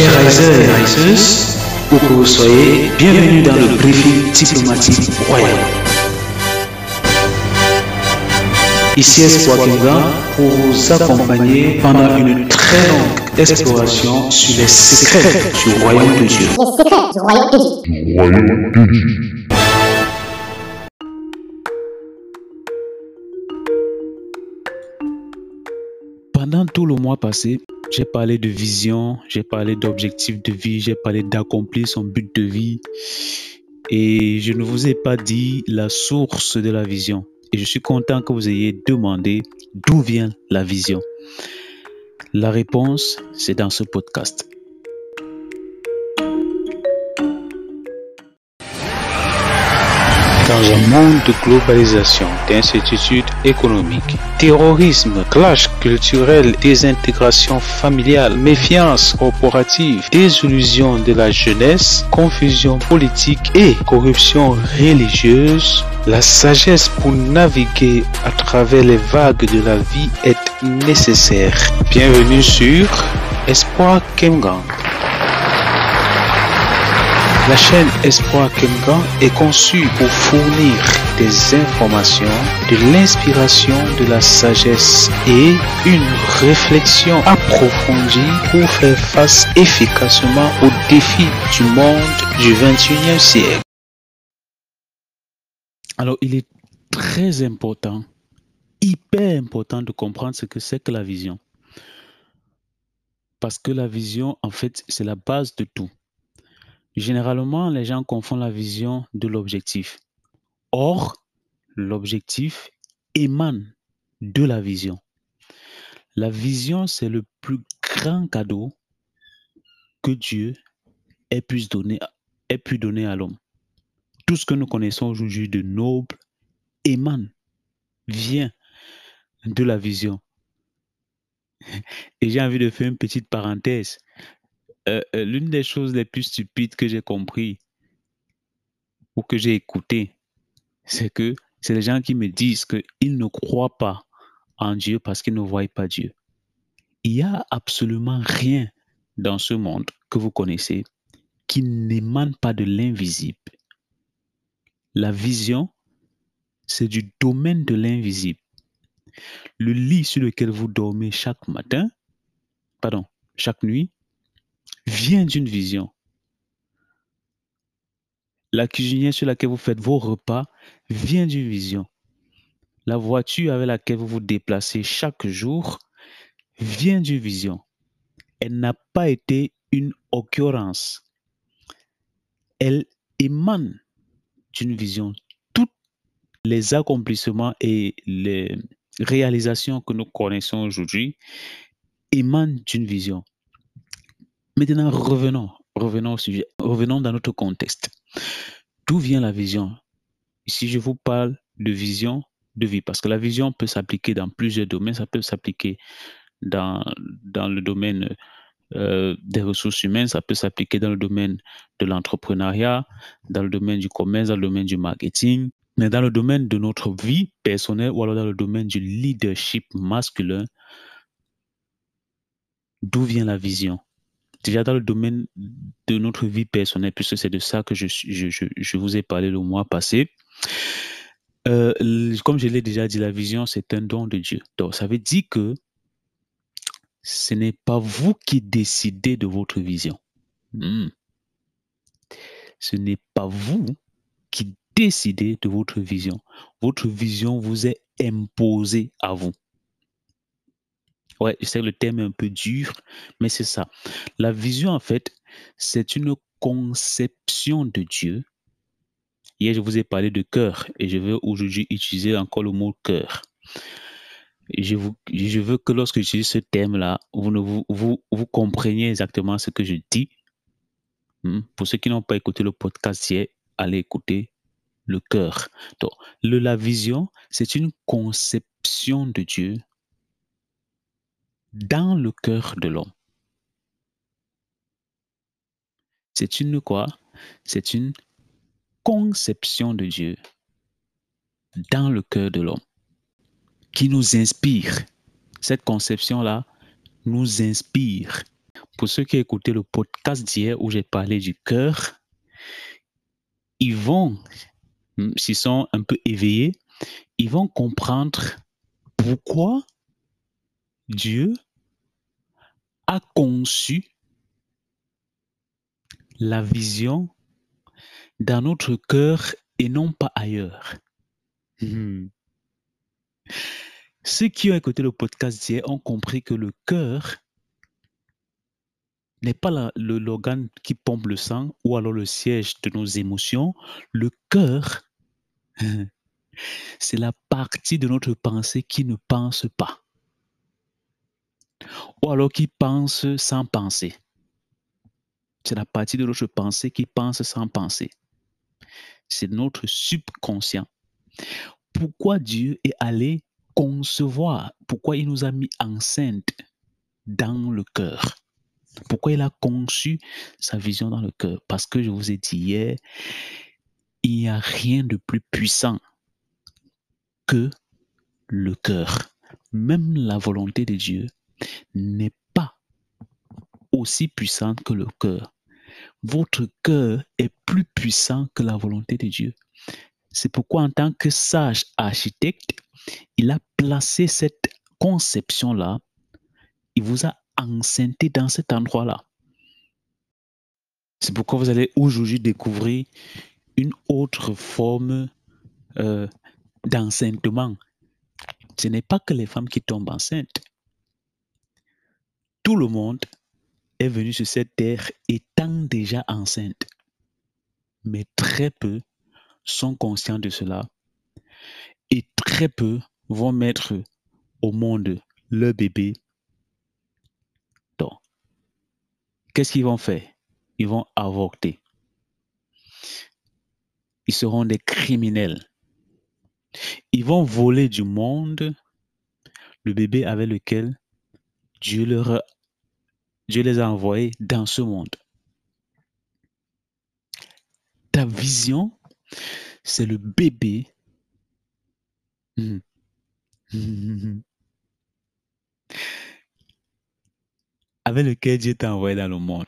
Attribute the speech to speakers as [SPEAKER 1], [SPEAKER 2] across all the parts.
[SPEAKER 1] Chers Risers et Riseuses, où que vous soyez, bienvenue dans le briefing diplomatique royal. Ici Espoir Kinga pour vous accompagner pendant une très longue exploration sur les secrets du royaume de Dieu.
[SPEAKER 2] Les secrets du royaume de Dieu.
[SPEAKER 3] Pendant tout le mois passé, j'ai parlé de vision, j'ai parlé d'objectif de vie, j'ai parlé d'accomplir son but de vie. Et je ne vous ai pas dit la source de la vision. Et je suis content que vous ayez demandé d'où vient la vision. La réponse, c'est dans ce podcast. Dans un monde de globalisation, d'incertitude économique, terrorisme, clash culturel, désintégration familiale, méfiance corporative, désillusion de la jeunesse, confusion politique et corruption religieuse, la sagesse pour naviguer à travers les vagues de la vie est nécessaire. Bienvenue sur Espoir Kemgang. La chaîne Espoir Kemgan est conçue pour fournir des informations, de l'inspiration, de la sagesse et une réflexion approfondie pour faire face efficacement aux défis du monde du 21e siècle. Alors, il est très important, hyper important de comprendre ce que c'est que la vision. Parce que la vision, en fait, c'est la base de tout. Généralement, les gens confondent la vision de l'objectif. Or, l'objectif émane de la vision. La vision, c'est le plus grand cadeau que Dieu ait pu donner, à l'homme. Tout ce que nous connaissons aujourd'hui de noble émane, vient de la vision. Et j'ai envie de faire une petite parenthèse. Euh, euh, l'une des choses les plus stupides que j'ai compris ou que j'ai écouté, c'est que c'est les gens qui me disent qu'ils ne croient pas en Dieu parce qu'ils ne voient pas Dieu. Il n'y a absolument rien dans ce monde que vous connaissez qui n'émane pas de l'invisible. La vision, c'est du domaine de l'invisible. Le lit sur lequel vous dormez chaque matin, pardon, chaque nuit, vient d'une vision. La cuisinière sur laquelle vous faites vos repas vient d'une vision. La voiture avec laquelle vous vous déplacez chaque jour vient d'une vision. Elle n'a pas été une occurrence. Elle émane d'une vision. Tous les accomplissements et les réalisations que nous connaissons aujourd'hui émanent d'une vision. Maintenant, revenons, revenons au sujet, revenons dans notre contexte. D'où vient la vision? Ici, je vous parle de vision de vie, parce que la vision peut s'appliquer dans plusieurs domaines. Ça peut s'appliquer dans, dans le domaine euh, des ressources humaines, ça peut s'appliquer dans le domaine de l'entrepreneuriat, dans le domaine du commerce, dans le domaine du marketing, mais dans le domaine de notre vie personnelle ou alors dans le domaine du leadership masculin, d'où vient la vision? Déjà dans le domaine de notre vie personnelle, puisque c'est de ça que je, vous ai parlé le mois passé. Euh, comme je l'ai déjà dit, la vision, c'est un don de Dieu. Donc, ça veut dire que ce n'est pas vous qui décidez de votre vision. Hmm. Ce n'est pas vous qui décidez de votre vision. Votre vision vous est imposée à vous. Ouais, que le thème un peu dur, mais c'est ça. La vision, en fait, c'est une conception de Dieu. Hier, je vous ai parlé de cœur et je veux aujourd'hui utiliser encore le mot cœur. je, je veux que lorsque j'utilise ce thème-là, vous, compreniez exactement ce que je dis. Hmm? Pour ceux qui n'ont pas écouté le podcast hier, allez écouter le cœur. Donc, la vision, c'est une conception de Dieu dans le cœur de l'homme. C'est une quoi? C'est une conception de Dieu dans le cœur de l'homme qui nous inspire. Cette conception-là nous inspire pour ceux qui écouté le podcast d'hier où j'ai parlé du cœur, ils vont, s'ils sont un peu éveillés, ils vont comprendre pourquoi Dieu a conçu la vision dans notre cœur et non pas ailleurs. Hmm. Ceux qui ont écouté le podcast d'hier ont compris que le cœur n'est pas l'organe qui pompe le sang ou alors le siège de nos émotions. Le cœur, c'est la partie de notre pensée qui ne pense pas. Ou alors qui pense sans penser. C'est la partie de notre pensée qui pense sans penser. C'est notre subconscient. Pourquoi Dieu est allé concevoir, pourquoi il nous a mis enceinte dans le cœur? Pourquoi il a conçu sa vision dans le cœur? Parce que je vous ai dit hier, il n'y a rien de plus puissant que le cœur. Même la volonté de Dieu n'est pas aussi puissante que le cœur. Votre cœur est plus puissant que la volonté de Dieu. C'est pourquoi en tant que sage architecte, il a placé cette conception-là, il vous a enceinté dans cet endroit-là. C'est pourquoi vous allez aujourd'hui découvrir une autre forme euh, d'enceintement. Ce n'est pas que les femmes qui tombent enceintes. Tout le monde est venu sur cette terre étant déjà enceinte. Mais très peu sont conscients de cela et très peu vont mettre au monde leur bébé qu'est-ce qu'ils vont faire? Ils vont avorter. Ils seront des criminels. Ils vont voler du monde le bébé avec lequel Dieu, leur, Dieu les a envoyés dans ce monde. Ta vision, c'est le bébé. avec lequel Dieu t'a envoyé dans le monde.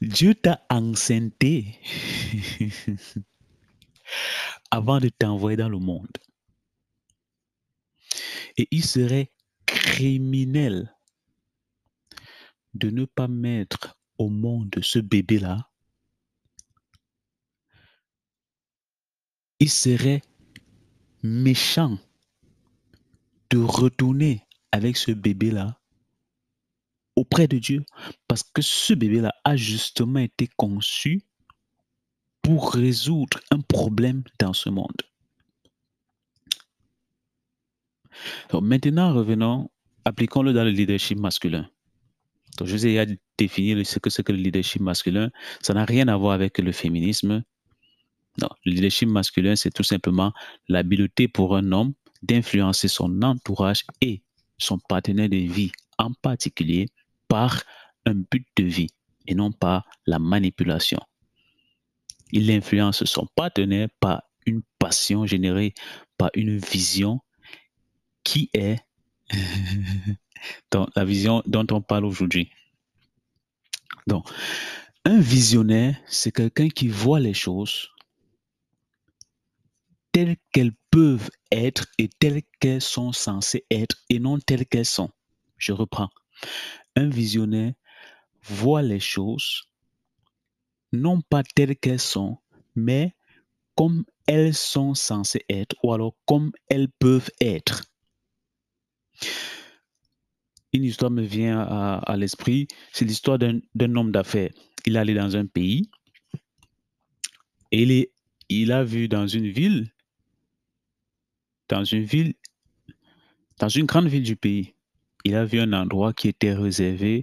[SPEAKER 3] Dieu t'a enceinté avant de t'envoyer dans le monde. Et il serait criminel de ne pas mettre au monde ce bébé-là. Il serait méchant de retourner avec ce bébé-là auprès de Dieu parce que ce bébé-là a justement été conçu pour résoudre un problème dans ce monde. Maintenant, revenons, appliquons-le dans le leadership masculin. Donc, je vous ai défini ce que c'est que le leadership masculin. Ça n'a rien à voir avec le féminisme. Non, le leadership masculin, c'est tout simplement l'habileté pour un homme d'influencer son entourage et son partenaire de vie, en particulier par un but de vie et non par la manipulation. Il influence son partenaire par une passion générée par une vision qui est dans la vision dont on parle aujourd'hui. Donc, un visionnaire, c'est quelqu'un qui voit les choses telles qu'elles peuvent être et telles qu'elles sont censées être et non telles qu'elles sont. Je reprends. Un visionnaire voit les choses non pas telles qu'elles sont, mais comme elles sont censées être ou alors comme elles peuvent être. Une histoire me vient à, l'esprit, c'est l'histoire d'un homme d'affaires. Il est allé dans un pays et il, a vu dans une ville dans une ville, dans une grande ville du pays, il a vu un endroit qui était réservé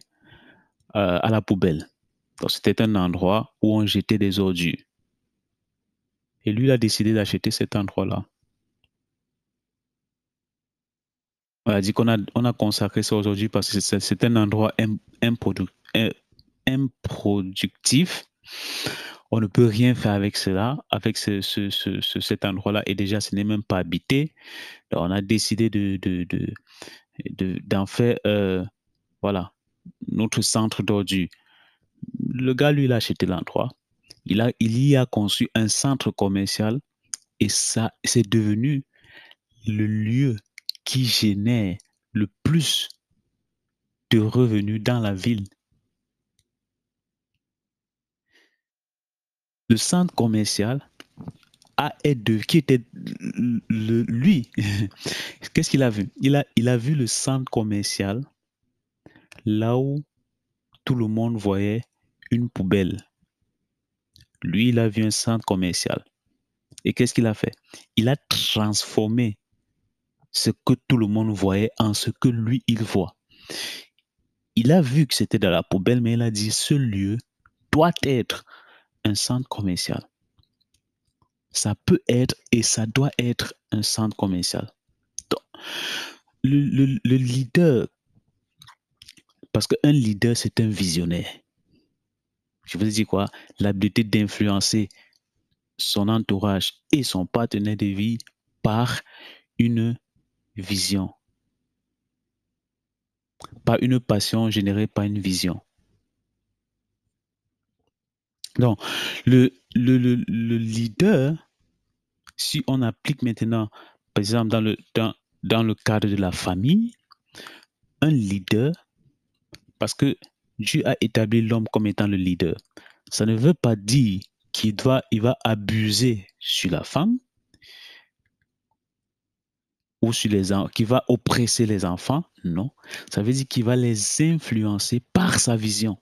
[SPEAKER 3] euh, à la poubelle. Donc, c'était un endroit où on jetait des ordures. Et lui, il a décidé d'acheter cet endroit-là. On a dit qu'on a, on a consacré ça aujourd'hui parce que c'est un endroit improductif. On ne peut rien faire avec cela, avec ce, ce- ce- ce- cet endroit-là. Et déjà, ce n'est même pas habité. On a décidé de, de, de- de- d'en faire, euh, voilà, notre centre d'ordure. Le gars, lui, il a acheté l'endroit. Il, il y a conçu un centre commercial et ça, c'est devenu le lieu qui génère le plus de revenus dans la ville. Le centre commercial a qui était lui. Qu'est-ce qu'il a vu? Il a, il a vu le centre commercial là où tout le monde voyait une poubelle. Lui, il a vu un centre commercial. Et qu'est-ce qu'il a fait? Il a transformé ce que tout le monde voyait en ce que lui, il voit. Il a vu que c'était dans la poubelle, mais il a dit, ce lieu doit être un centre commercial. Ça peut être et ça doit être un centre commercial. Le, le- le leader, parce qu'un leader, c'est un visionnaire. Je vous ai dit quoi? L'habilité d'influencer son entourage et son partenaire de vie par une vision. Par une passion générée par une vision. Donc, le, le, le, le leader, si on applique maintenant, par exemple, dans le, dans, dans le cadre de la famille, un leader, parce que Dieu a établi l'homme comme étant le leader, ça ne veut pas dire qu'il doit, il va abuser sur la femme ou sur les qu'il va oppresser les enfants. Non, ça veut dire qu'il va les influencer par sa vision.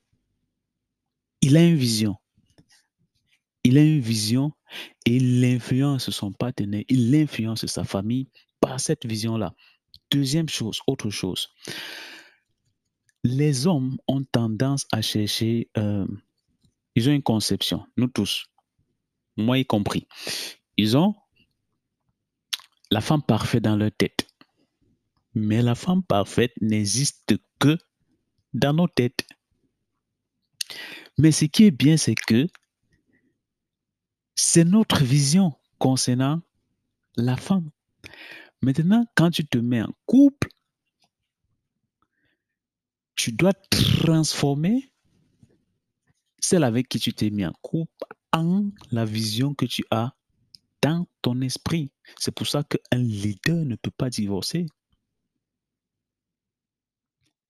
[SPEAKER 3] Il a une vision. Il a une vision et il influence son partenaire, il influence sa famille par cette vision-là. Deuxième chose, autre chose. Les hommes ont tendance à chercher, euh, ils ont une conception, nous tous, moi y compris. Ils ont la femme parfaite dans leur tête. Mais la femme parfaite n'existe que dans nos têtes. Mais ce qui est bien, c'est que c'est notre vision concernant la femme. Maintenant, quand tu te mets en couple, tu dois transformer celle avec qui tu t'es mis en couple en la vision que tu as dans ton esprit. C'est pour ça qu'un leader ne peut pas divorcer.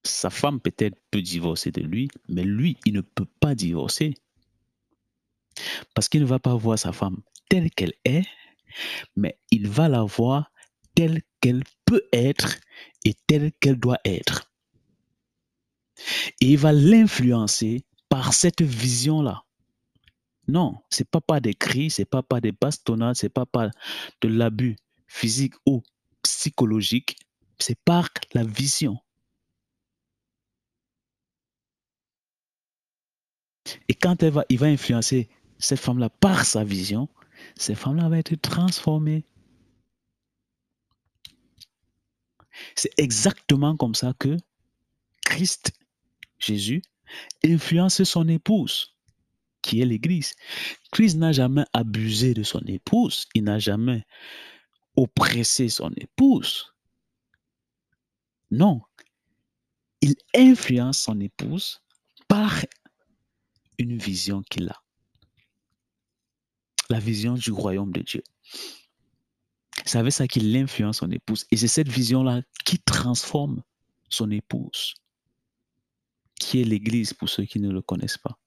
[SPEAKER 3] Sa femme peut-être peut divorcer de lui, mais lui, il ne peut pas divorcer. Parce qu'il ne va pas voir sa femme telle qu'elle est, mais il va la voir telle qu'elle peut être et telle qu'elle doit être. Et il va l'influencer par cette vision-là. Non, c'est pas par des cris, c'est pas par des bastonnades, c'est pas par de l'abus physique ou psychologique, c'est par la vision. Et quand il va influencer cette femme-là par sa vision, cette femme-là va être transformée. C'est exactement comme ça que Christ, Jésus, influence son épouse, qui est l'Église. Christ n'a jamais abusé de son épouse, il n'a jamais oppressé son épouse. Non, il influence son épouse par une vision qu'il a. La vision du royaume de Dieu. C'est avec ça qu'il influence son épouse. Et c'est cette vision-là qui transforme son épouse, qui est l'Église pour ceux qui ne le connaissent pas.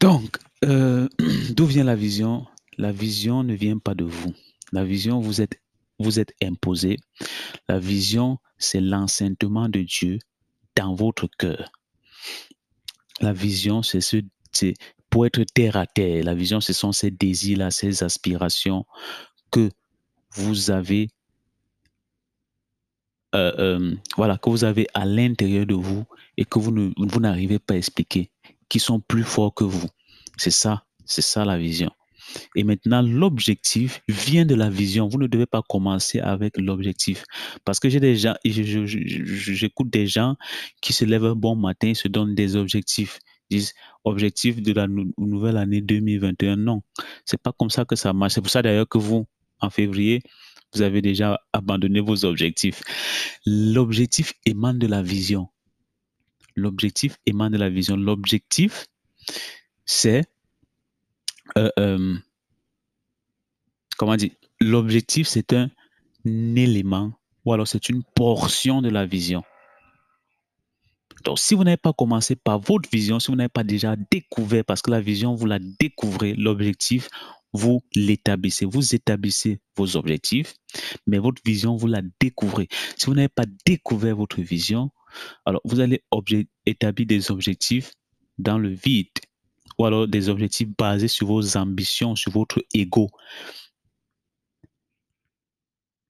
[SPEAKER 3] Donc, euh, d'où vient la vision? La vision ne vient pas de vous. La vision, vous êtes, vous imposé. La vision, c'est l'enseignement de Dieu dans votre cœur. La vision, c'est ce, pour être terre à terre. La vision, ce sont ces désirs-là, ces aspirations que vous avez, euh, euh, voilà, que vous avez à l'intérieur de vous et que vous ne, vous n'arrivez pas à expliquer, qui sont plus forts que vous. C'est ça, c'est ça la vision. Et maintenant, l'objectif vient de la vision. Vous ne devez pas commencer avec l'objectif. Parce que j'ai des gens, j'écoute des gens qui se lèvent un bon matin et se donnent des objectifs. Ils disent objectif de la nouvelle année 2021. Non, c'est pas comme ça que ça marche. C'est pour ça d'ailleurs que vous, en février, vous avez déjà abandonné vos objectifs. L'objectif émane de la vision. L'objectif émane de la vision. L'objectif, c'est euh, euh, l'objectif, c'est un élément ou alors c'est une portion de la vision. Donc, si vous n'avez pas commencé par votre vision, si vous n'avez pas déjà découvert, parce que la vision, vous la découvrez, l'objectif, vous l'établissez. Vous établissez vos objectifs, mais votre vision, vous la découvrez. Si vous n'avez pas découvert votre vision, alors vous allez établir des objectifs dans le vide ou alors des objectifs basés sur vos ambitions, sur votre ego.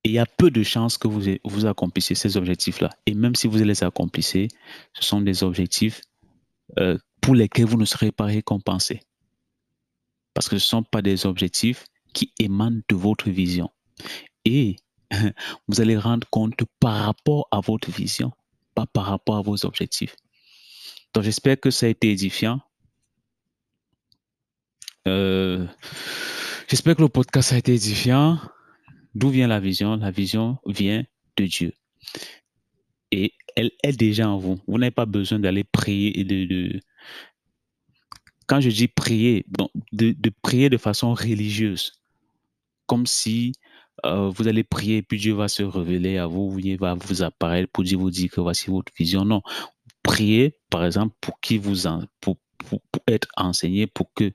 [SPEAKER 3] Et il y a peu de chances que vous, accomplissiez ces objectifs-là. Et même si vous les accomplissez, ce sont des objectifs euh, pour lesquels vous ne serez pas récompensé. Parce que ce ne sont pas des objectifs qui émanent de votre vision. Et vous allez rendre compte par rapport à votre vision, par rapport à vos objectifs. Donc j'espère que ça a été édifiant. Euh, j'espère que le podcast a été édifiant. D'où vient la vision? La vision vient de Dieu. Et elle est déjà en vous. Vous n'avez pas besoin d'aller prier et de, Quand je dis prier, de, prier de façon religieuse. Comme si euh, vous allez prier puis Dieu va se révéler à vous, il va vous apparaître pour dire, vous dire que voici votre vision. Non. Priez, par exemple, pour qui vous en, pour, être enseigné, pour que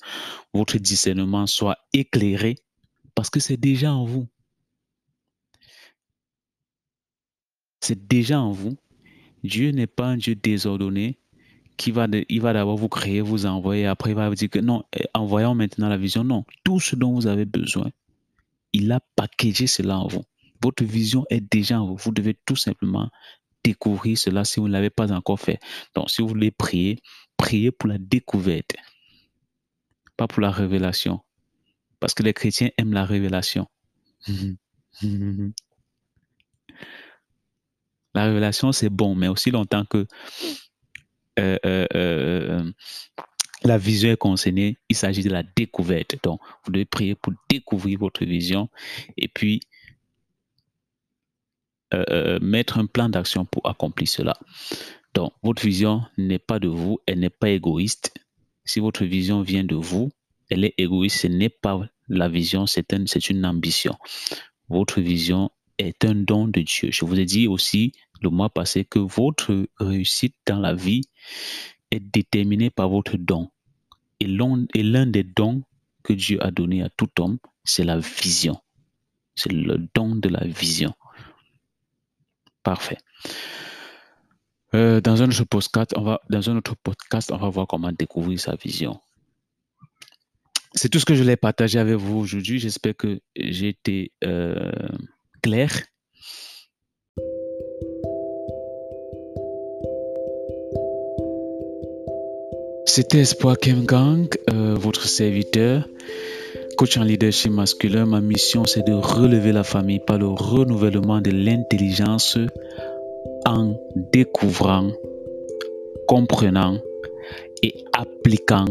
[SPEAKER 3] votre discernement soit éclairé, parce que c'est déjà en vous. C'est déjà en vous. Dieu n'est pas un Dieu désordonné qui va, il va d'abord vous créer, vous envoyer, après il va vous dire que non, eh, envoyons maintenant la vision. Non, tout ce dont vous avez besoin, il a packagé cela en vous. Votre vision est déjà en vous. Vous devez tout simplement découvrir cela si vous ne l'avez pas encore fait. Donc, si vous voulez prier, priez pour la découverte, pas pour la révélation. Parce que les chrétiens aiment la révélation. la révélation, c'est bon, mais aussi longtemps que euh, euh, euh, la vision est concernée, il s'agit de la découverte. Donc, vous devez prier pour découvrir votre vision et puis mettre un plan d'action pour accomplir cela. Donc, votre vision n'est pas de vous, elle n'est pas égoïste. Si votre vision vient de vous, elle est égoïste, ce n'est pas la vision, c'est une ambition. Votre vision est un don de Dieu. Je vous ai dit aussi le mois passé que votre réussite dans la vie est déterminée par votre don. Et l'un des dons que Dieu a donné à tout homme, c'est la vision. C'est le don de la vision. Parfait. Euh, dans un autre podcast, on va dans un autre podcast, on va voir comment découvrir sa vision. C'est tout ce que je voulais partager avec vous aujourd'hui. J'espère que j'ai été euh, clair. C'était Espoir Kemgang, euh, votre serviteur, coach en leadership masculin. Ma mission, c'est de relever la famille par le renouvellement de l'intelligence en découvrant, comprenant et appliquant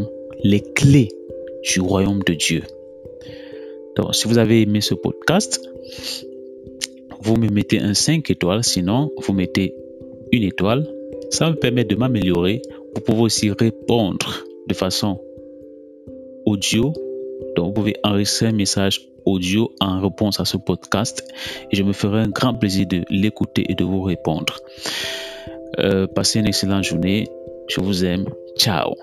[SPEAKER 3] les clés du royaume de Dieu. Donc, si vous avez aimé ce podcast, vous me mettez un 5 étoiles, sinon vous mettez une étoile. Ça me permet de m'améliorer. Vous pouvez aussi répondre de façon audio. Donc, vous pouvez enregistrer un message audio en réponse à ce podcast et je me ferai un grand plaisir de l'écouter et de vous répondre. Euh, passez une excellente journée. Je vous aime. Ciao.